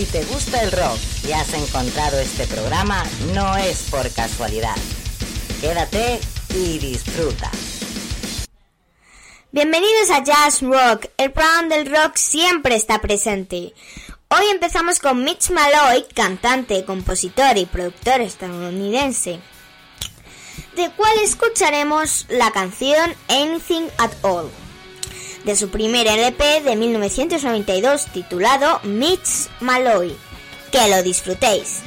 Si te gusta el rock y has encontrado este programa, no es por casualidad. Quédate y disfruta. Bienvenidos a Jazz Rock. El programa del rock siempre está presente. Hoy empezamos con Mitch Malloy, cantante, compositor y productor estadounidense, de cual escucharemos la canción Anything at All de su primer LP de 1992 titulado Mitch Malloy. Que lo disfrutéis.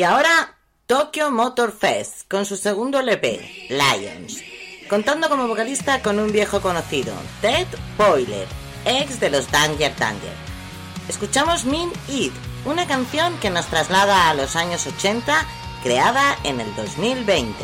Y ahora Tokyo Motor Fest con su segundo LP, Lions, contando como vocalista con un viejo conocido, Ted Boiler, ex de los Danger Danger. Escuchamos Min It, una canción que nos traslada a los años 80, creada en el 2020.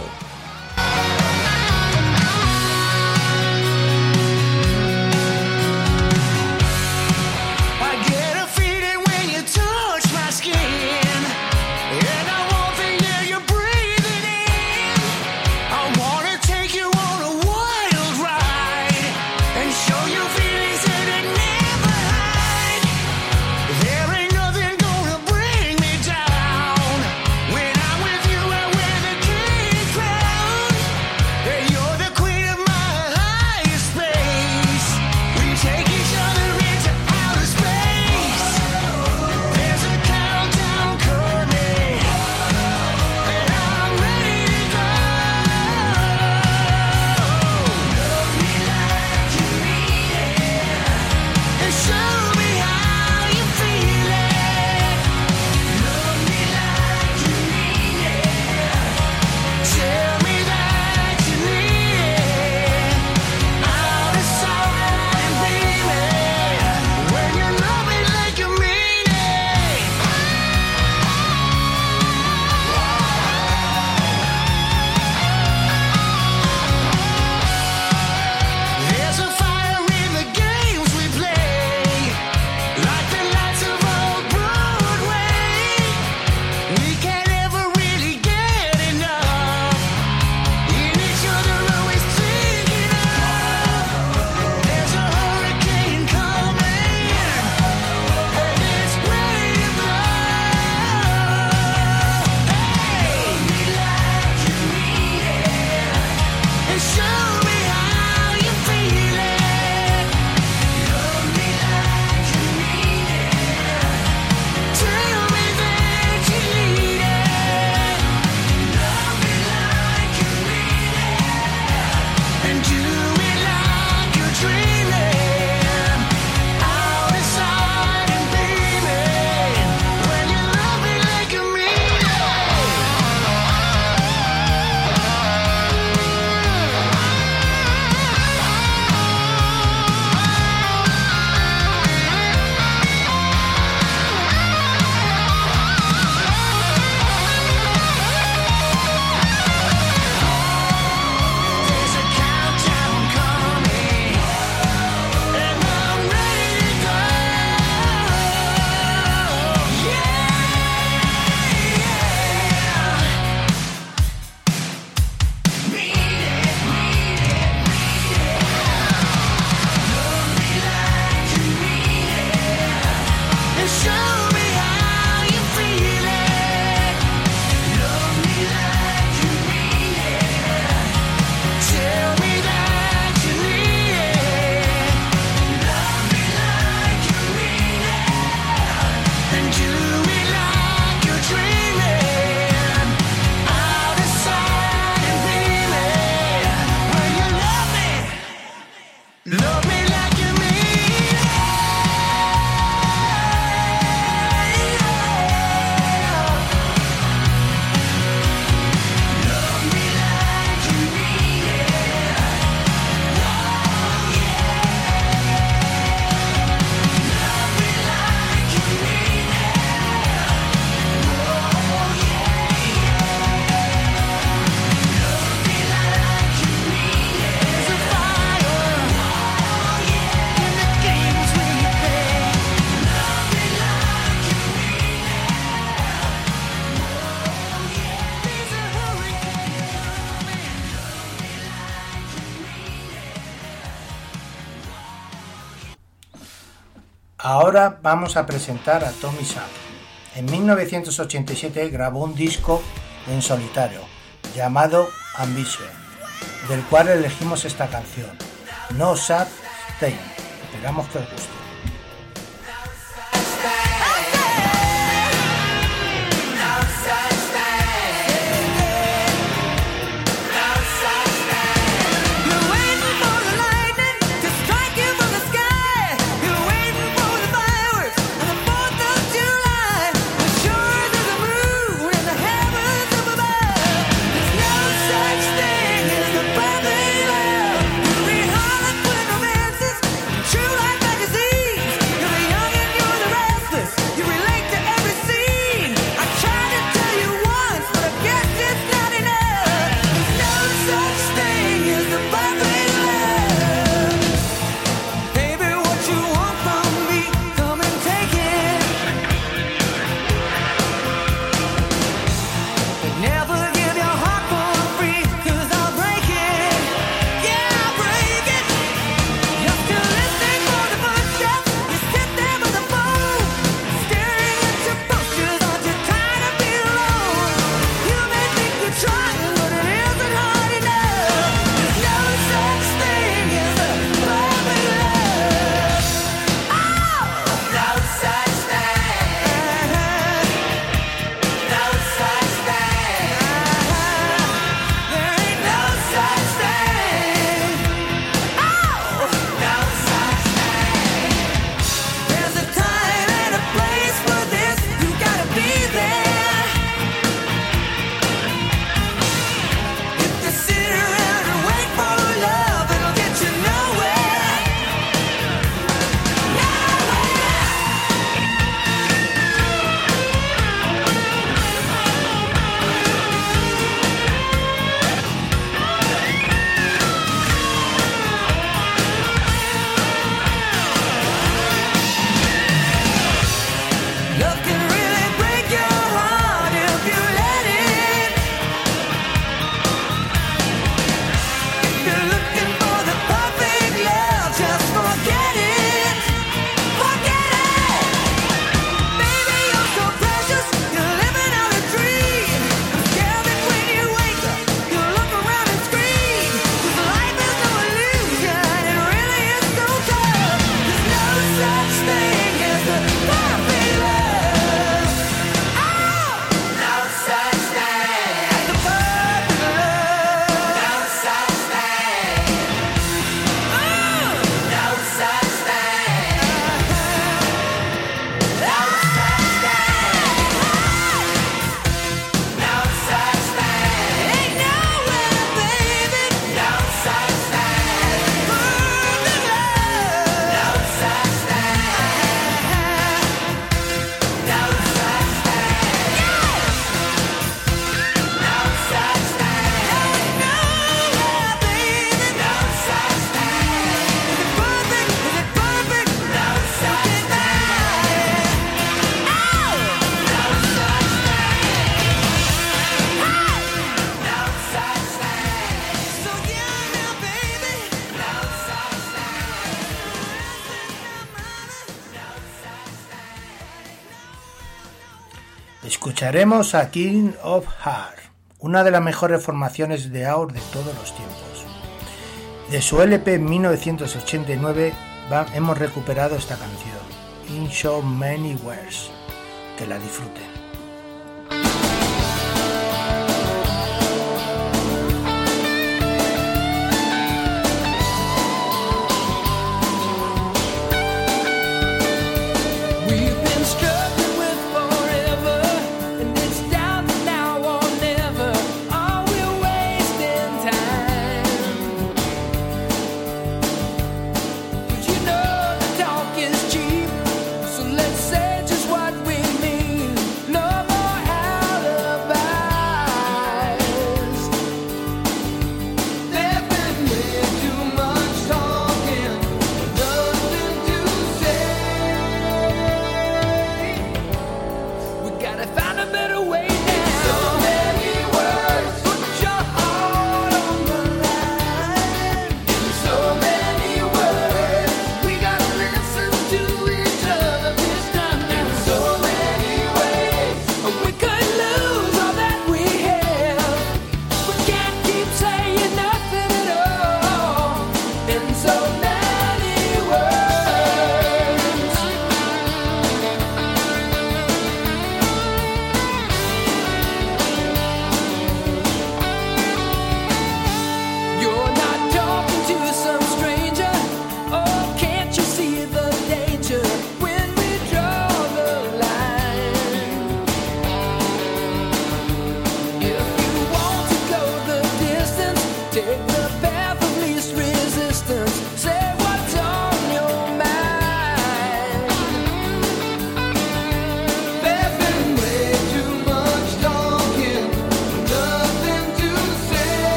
Vamos a presentar a Tommy Sam. En 1987 grabó un disco en solitario llamado Ambition, del cual elegimos esta canción, No Sad Thing. Esperamos que os guste. Escucharemos a King of Heart, una de las mejores formaciones de AUR de todos los tiempos. De su LP 1989 hemos recuperado esta canción, In So Many Words. Que la disfruten.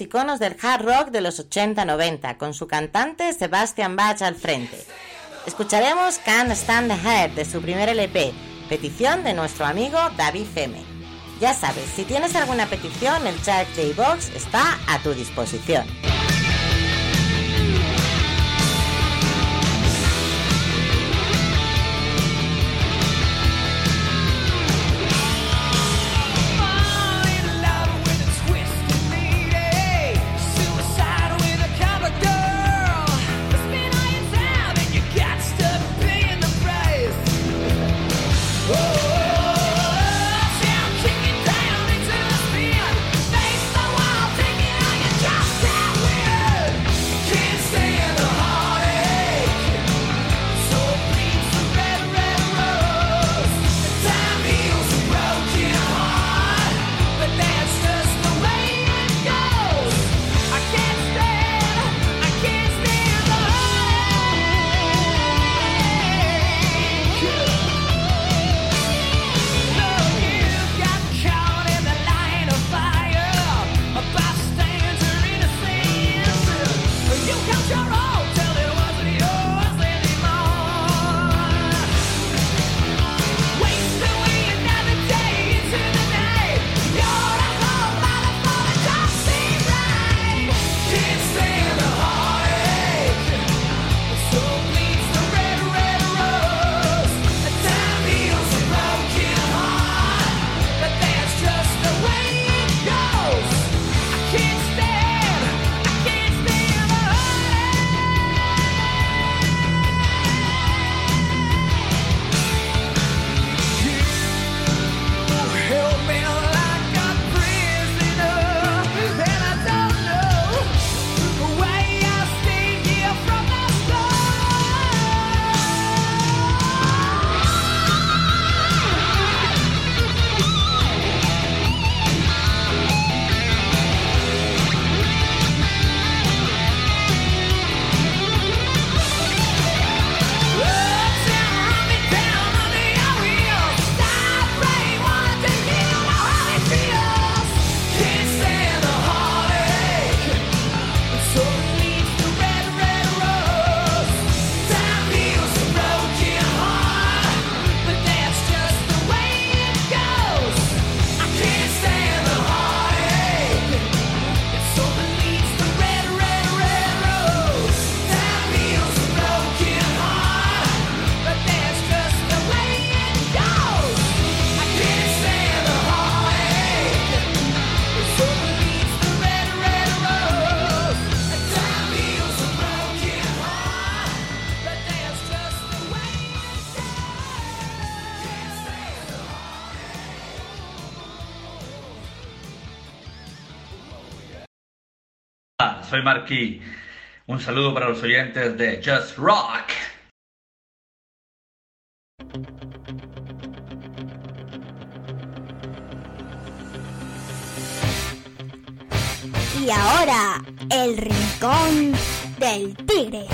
Iconos del hard rock de los 80-90, con su cantante Sebastian Bach al frente. Escucharemos Can't Stand the de su primer LP, petición de nuestro amigo David Feme. Ya sabes, si tienes alguna petición, el chat de iVox está a tu disposición. Soy Marquis. Un saludo para los oyentes de Just Rock. Y ahora, el rincón del tigre.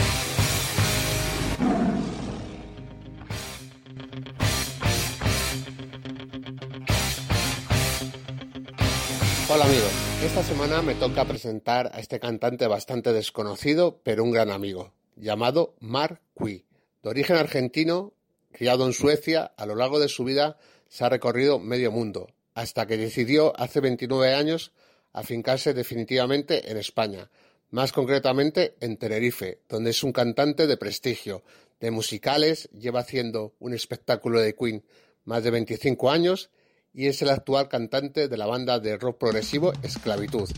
Hola amigos, esta semana me toca presentar a este cantante bastante desconocido, pero un gran amigo, llamado Mark Cui. De origen argentino, criado en Suecia, a lo largo de su vida se ha recorrido medio mundo, hasta que decidió hace 29 años afincarse definitivamente en España, más concretamente en Tenerife, donde es un cantante de prestigio, de musicales, lleva haciendo un espectáculo de Queen más de 25 años y es el actual cantante de la banda de rock progresivo Esclavitud.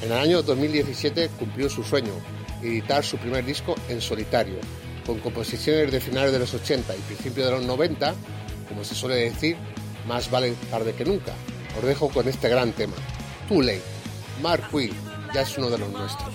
En el año 2017 cumplió su sueño, editar su primer disco en solitario, con composiciones de finales de los 80 y principios de los 90, como se suele decir, más vale tarde que nunca. Os dejo con este gran tema, Too Late. Mark Will ya es uno de los nuestros.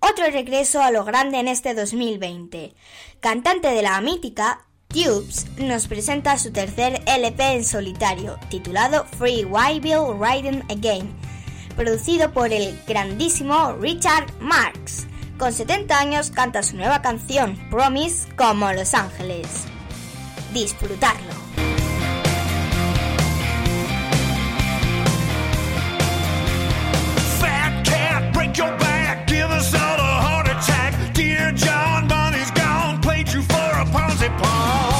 Otro regreso a lo grande en este 2020. Cantante de la mítica, Tubes nos presenta su tercer LP en solitario, titulado Free Wyville Riding Again, producido por el grandísimo Richard Marx. Con 70 años canta su nueva canción, Promise, como Los Ángeles. Disfrutarlo. It's pas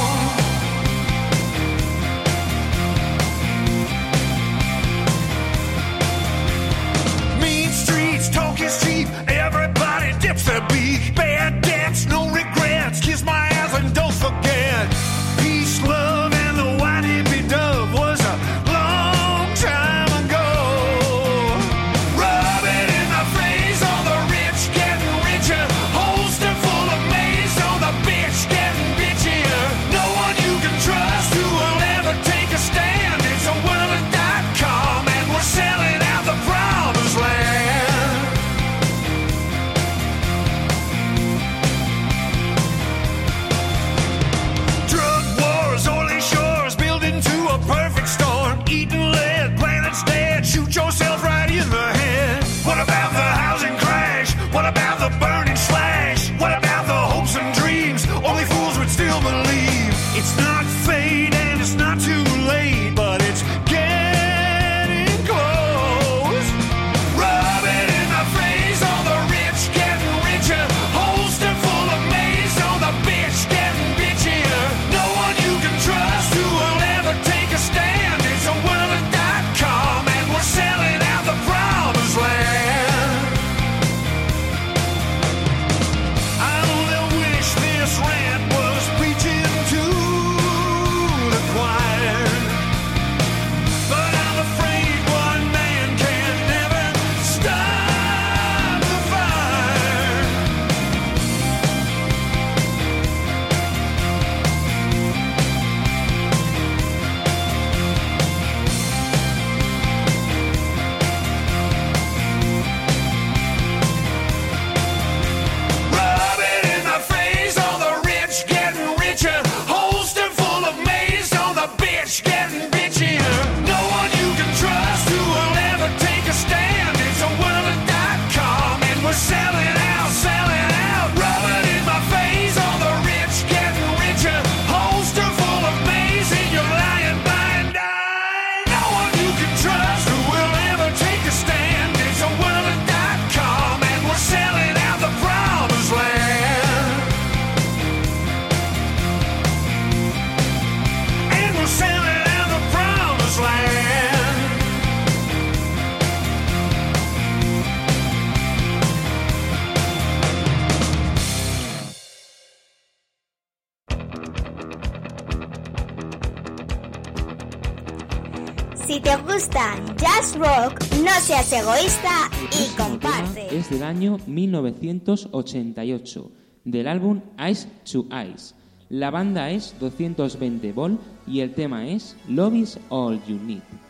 egoísta y comparte. Es del año 1988, del álbum Ice to Ice. La banda es 220 Vol y el tema es Love is All You Need.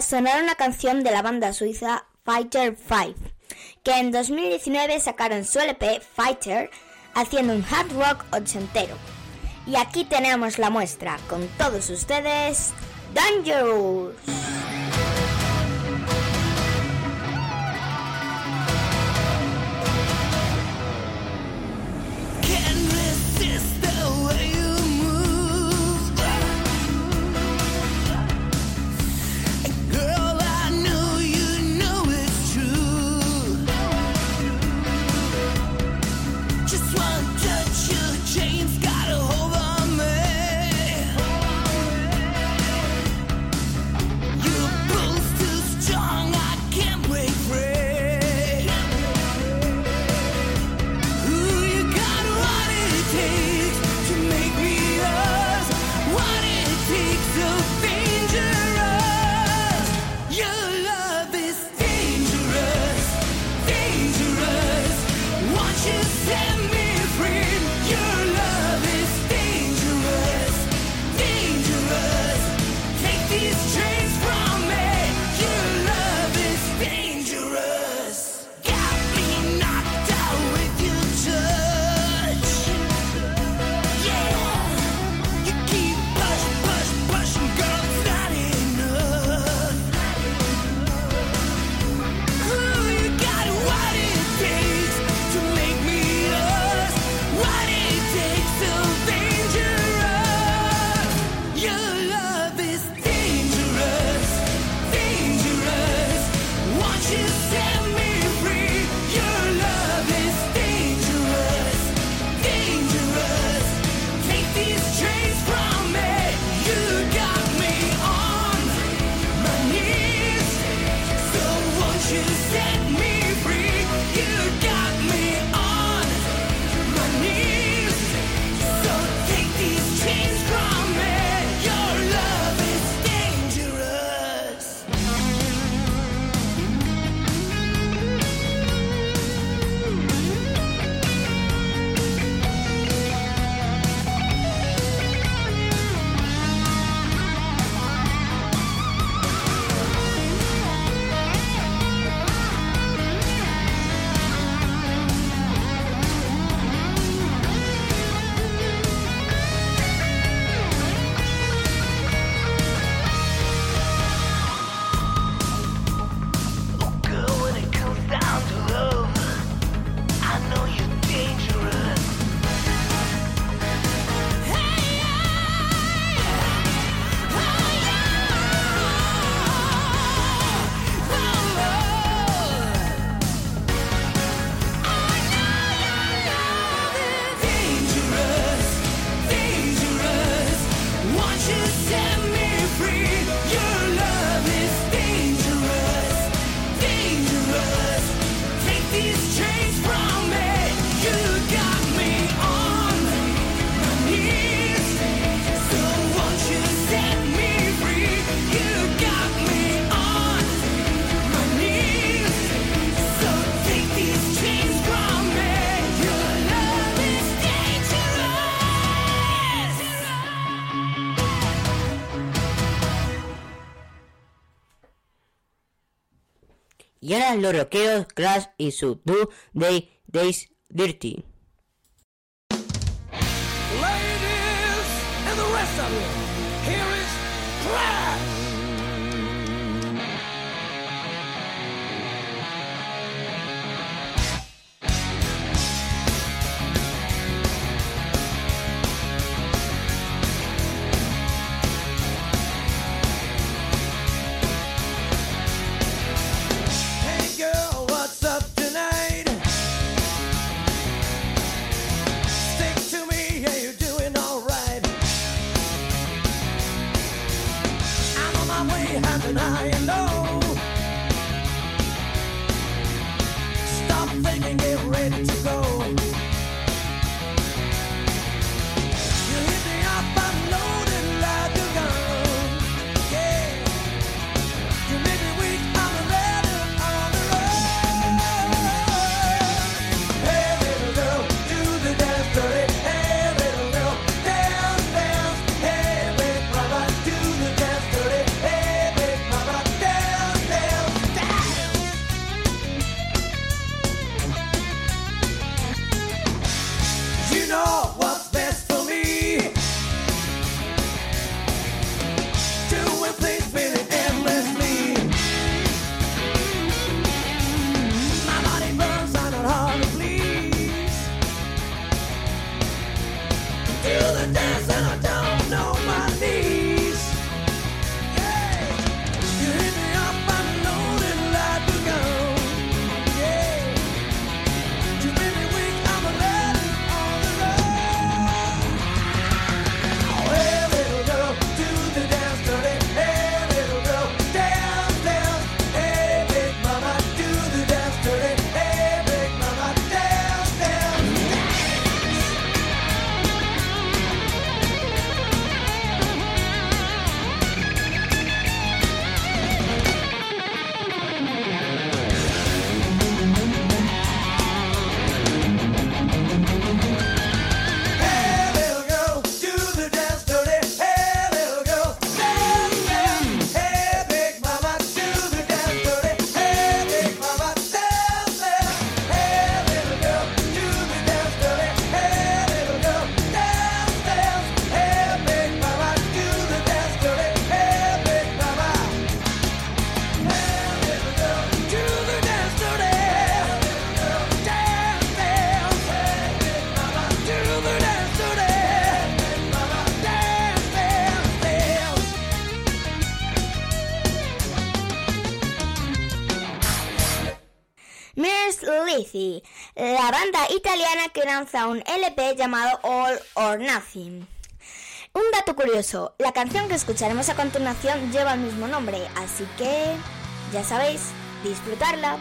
sonaron la canción de la banda suiza Fighter 5, que en 2019 sacaron su LP Fighter haciendo un hard rock ochentero. Y aquí tenemos la muestra con todos ustedes, Dangerous. los rockeros Crash y su Do They Days Dirty. italiana que lanza un LP llamado All or Nothing. Un dato curioso, la canción que escucharemos a continuación lleva el mismo nombre, así que, ya sabéis, disfrutarla.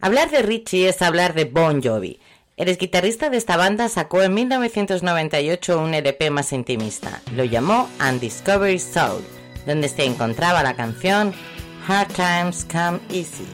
Hablar de Richie es hablar de Bon Jovi. El guitarrista de esta banda sacó en 1998 un LP más intimista. Lo llamó Undiscovered Soul, donde se encontraba la canción Hard Times Come Easy.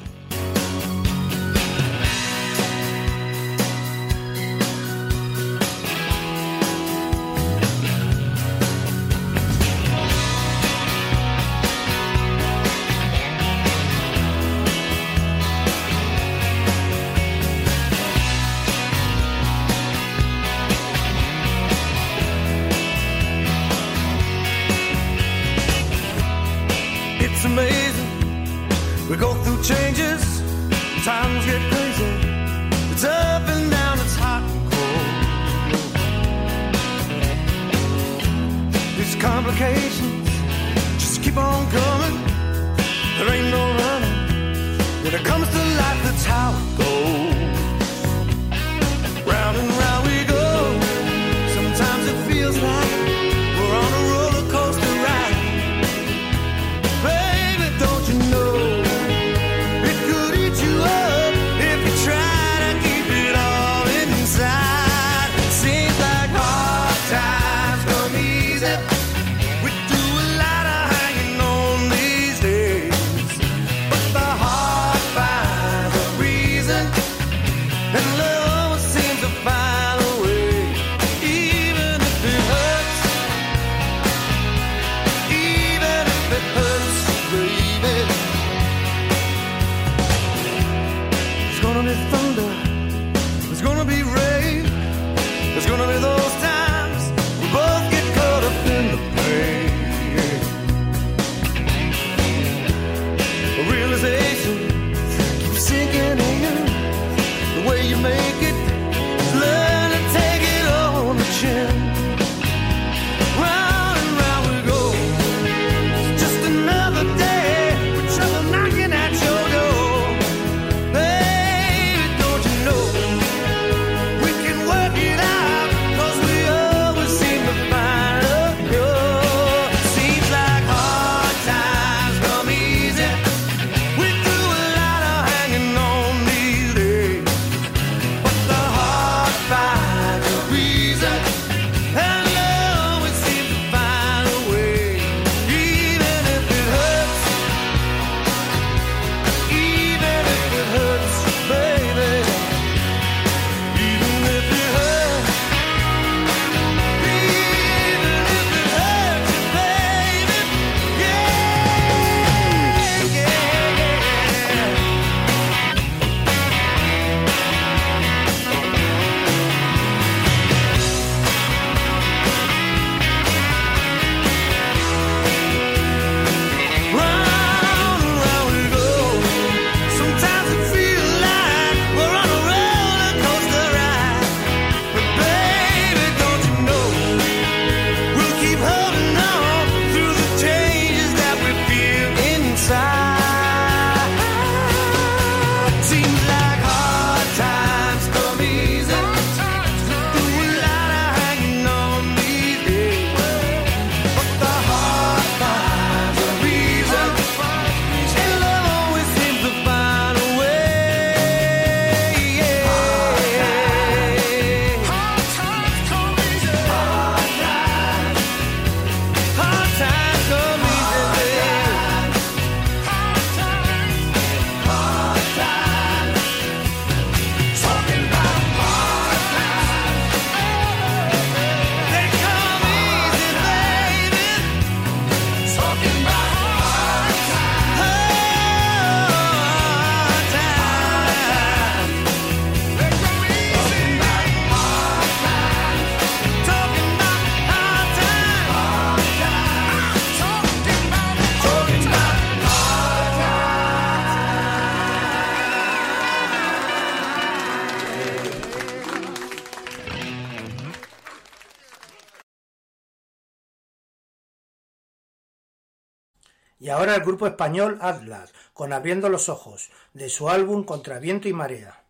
Ahora el grupo español Atlas, con Abriendo los Ojos, de su álbum Contra Viento y Marea.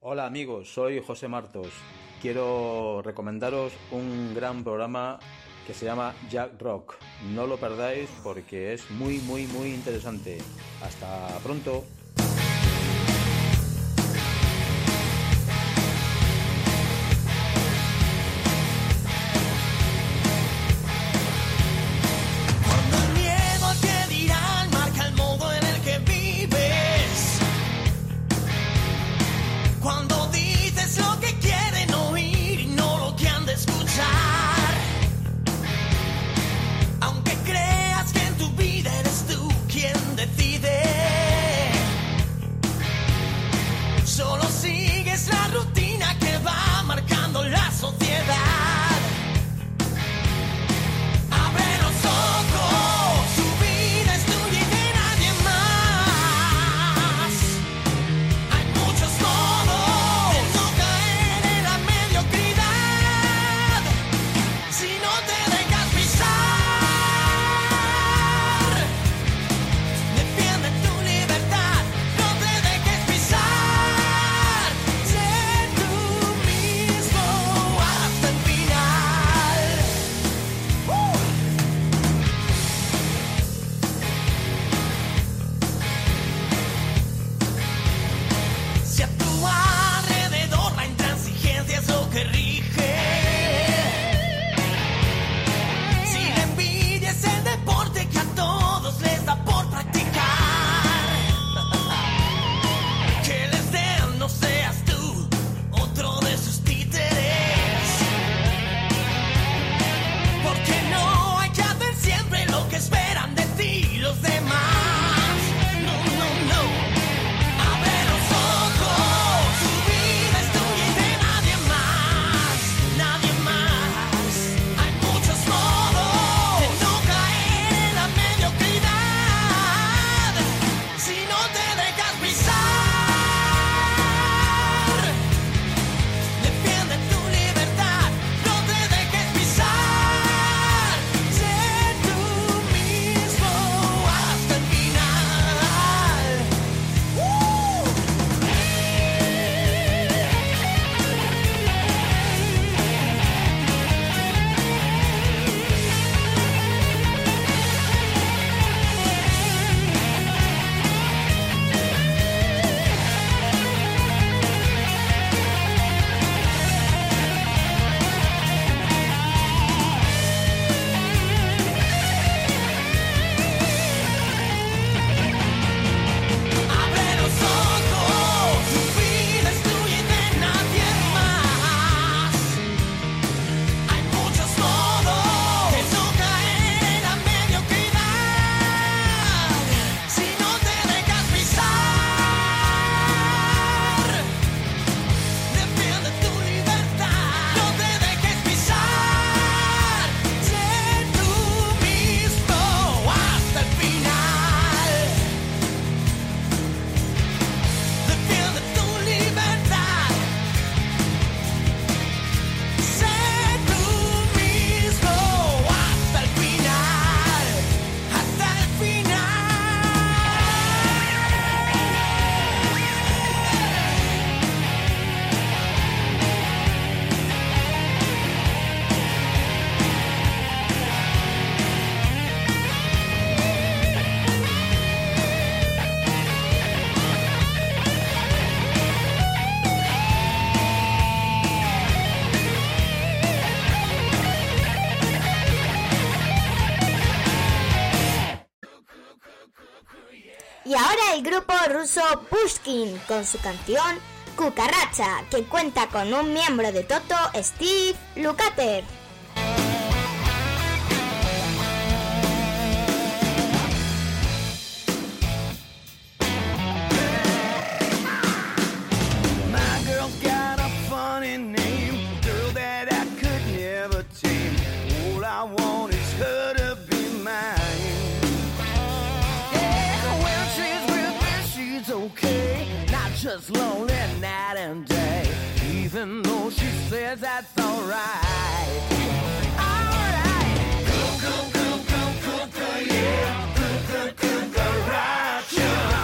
Hola amigos, soy José Martos. Quiero recomendaros un gran programa que se llama Jack Rock. No lo perdáis porque es muy, muy, muy interesante. Hasta pronto. Ruso Pushkin con su canción Cucaracha, que cuenta con un miembro de Toto, Steve Lukather. This lonely night and day, even though she says that's alright. Alright. Go, go, go, go, go, go, yeah. Go, go, go, go, go, go, go, go, go, go, go, go, go, go, go, go, go,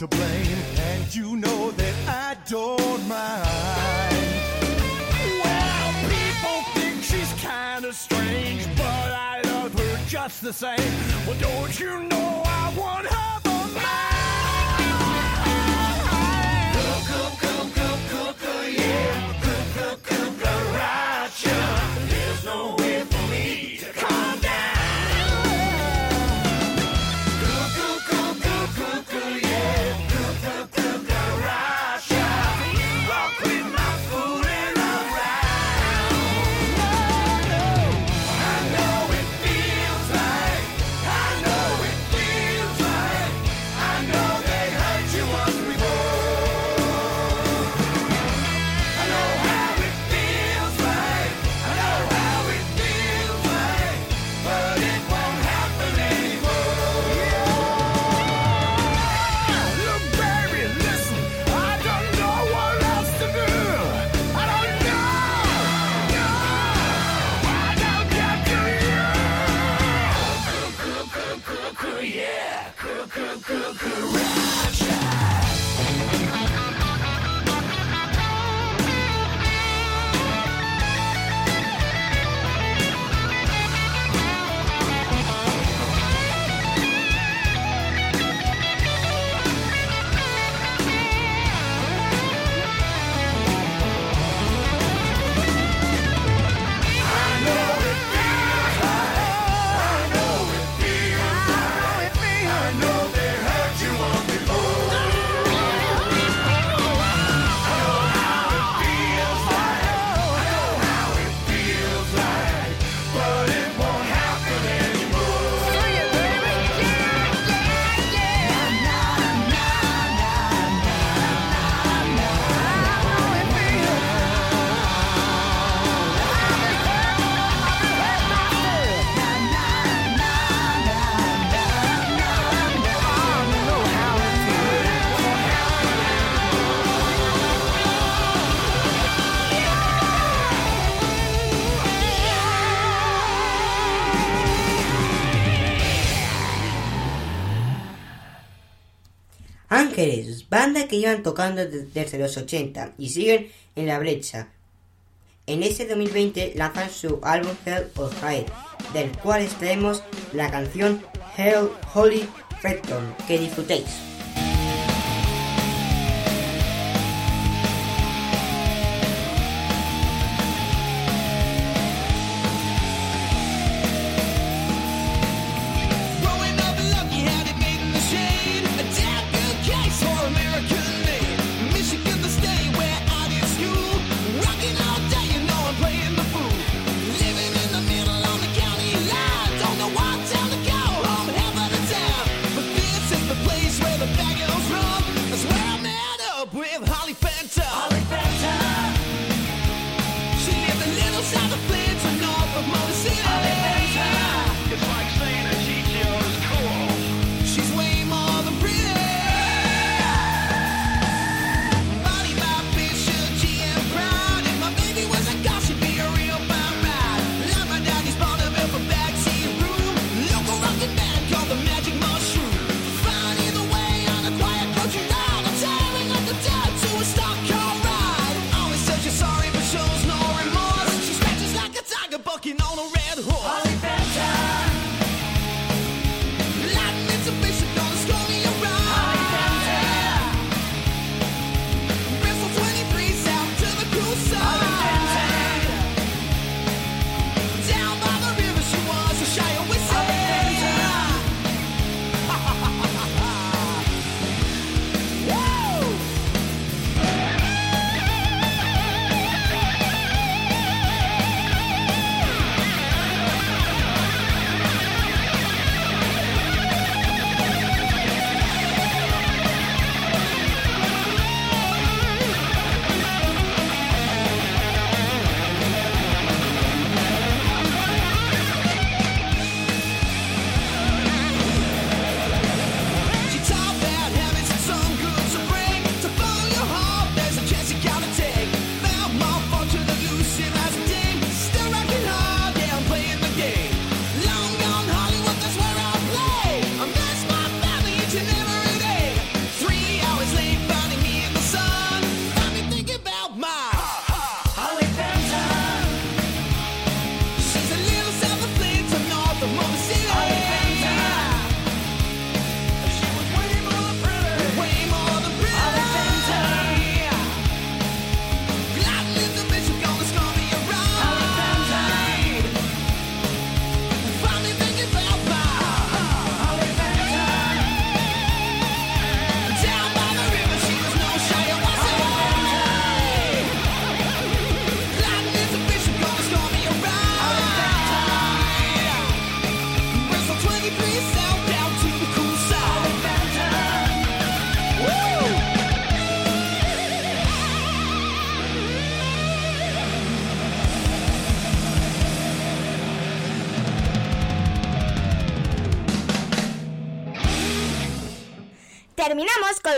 to blame. And you know that I don't mind. Well, people think she's kinda strange, but I love her just the same. Well, don't you know I want Ángeles, banda que llevan tocando de- desde los 80 y siguen en la brecha. En este 2020 lanzan su álbum Hell or High, del cual extraemos la canción Hell Holy Factor. Que disfrutéis.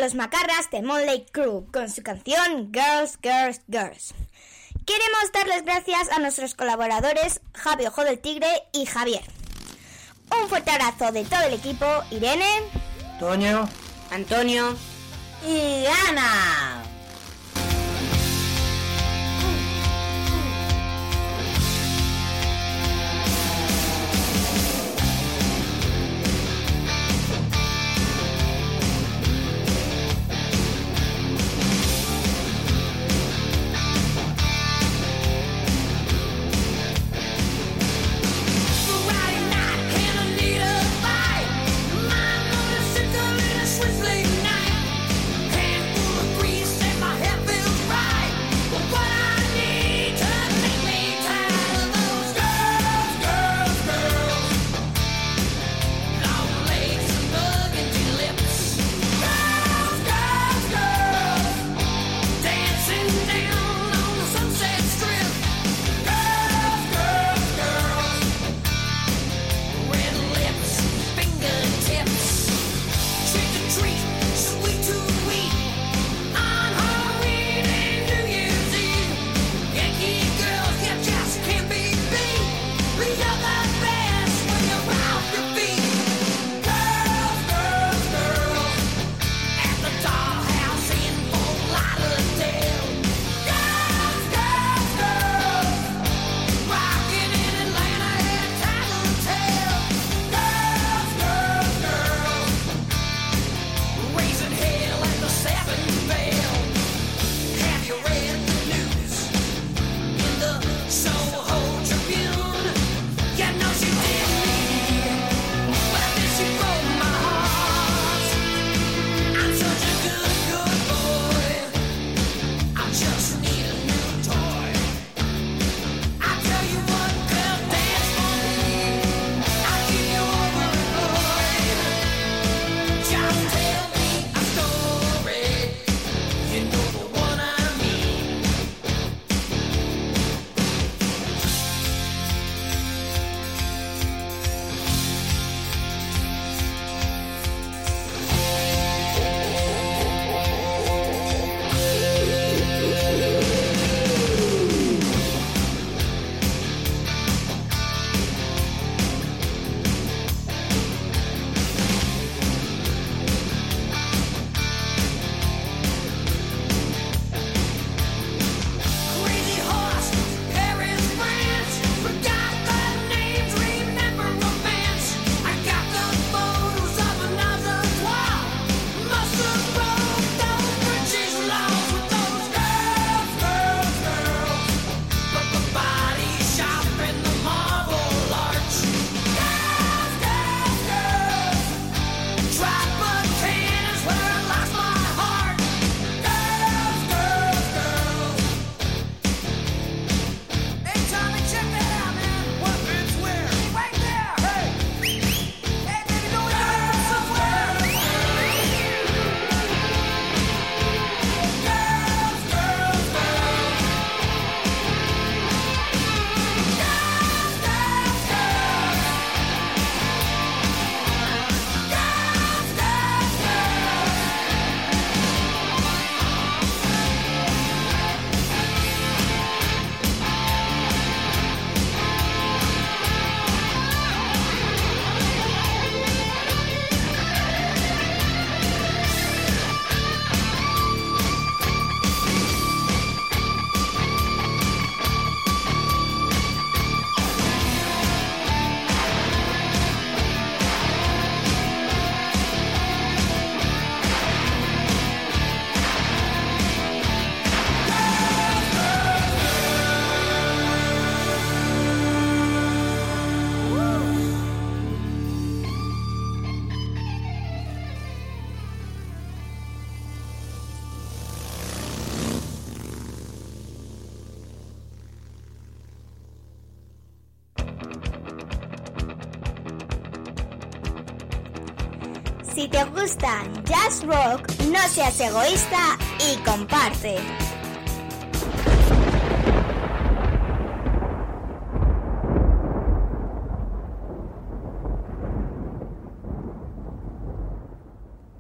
los macarras de Monlake Crew con su canción Girls, Girls, Girls. Queremos dar las gracias a nuestros colaboradores Javi Ojo del Tigre y Javier. Un fuerte abrazo de todo el equipo, Irene, Toño, Antonio y Ana. jazz rock, no seas egoísta y comparte.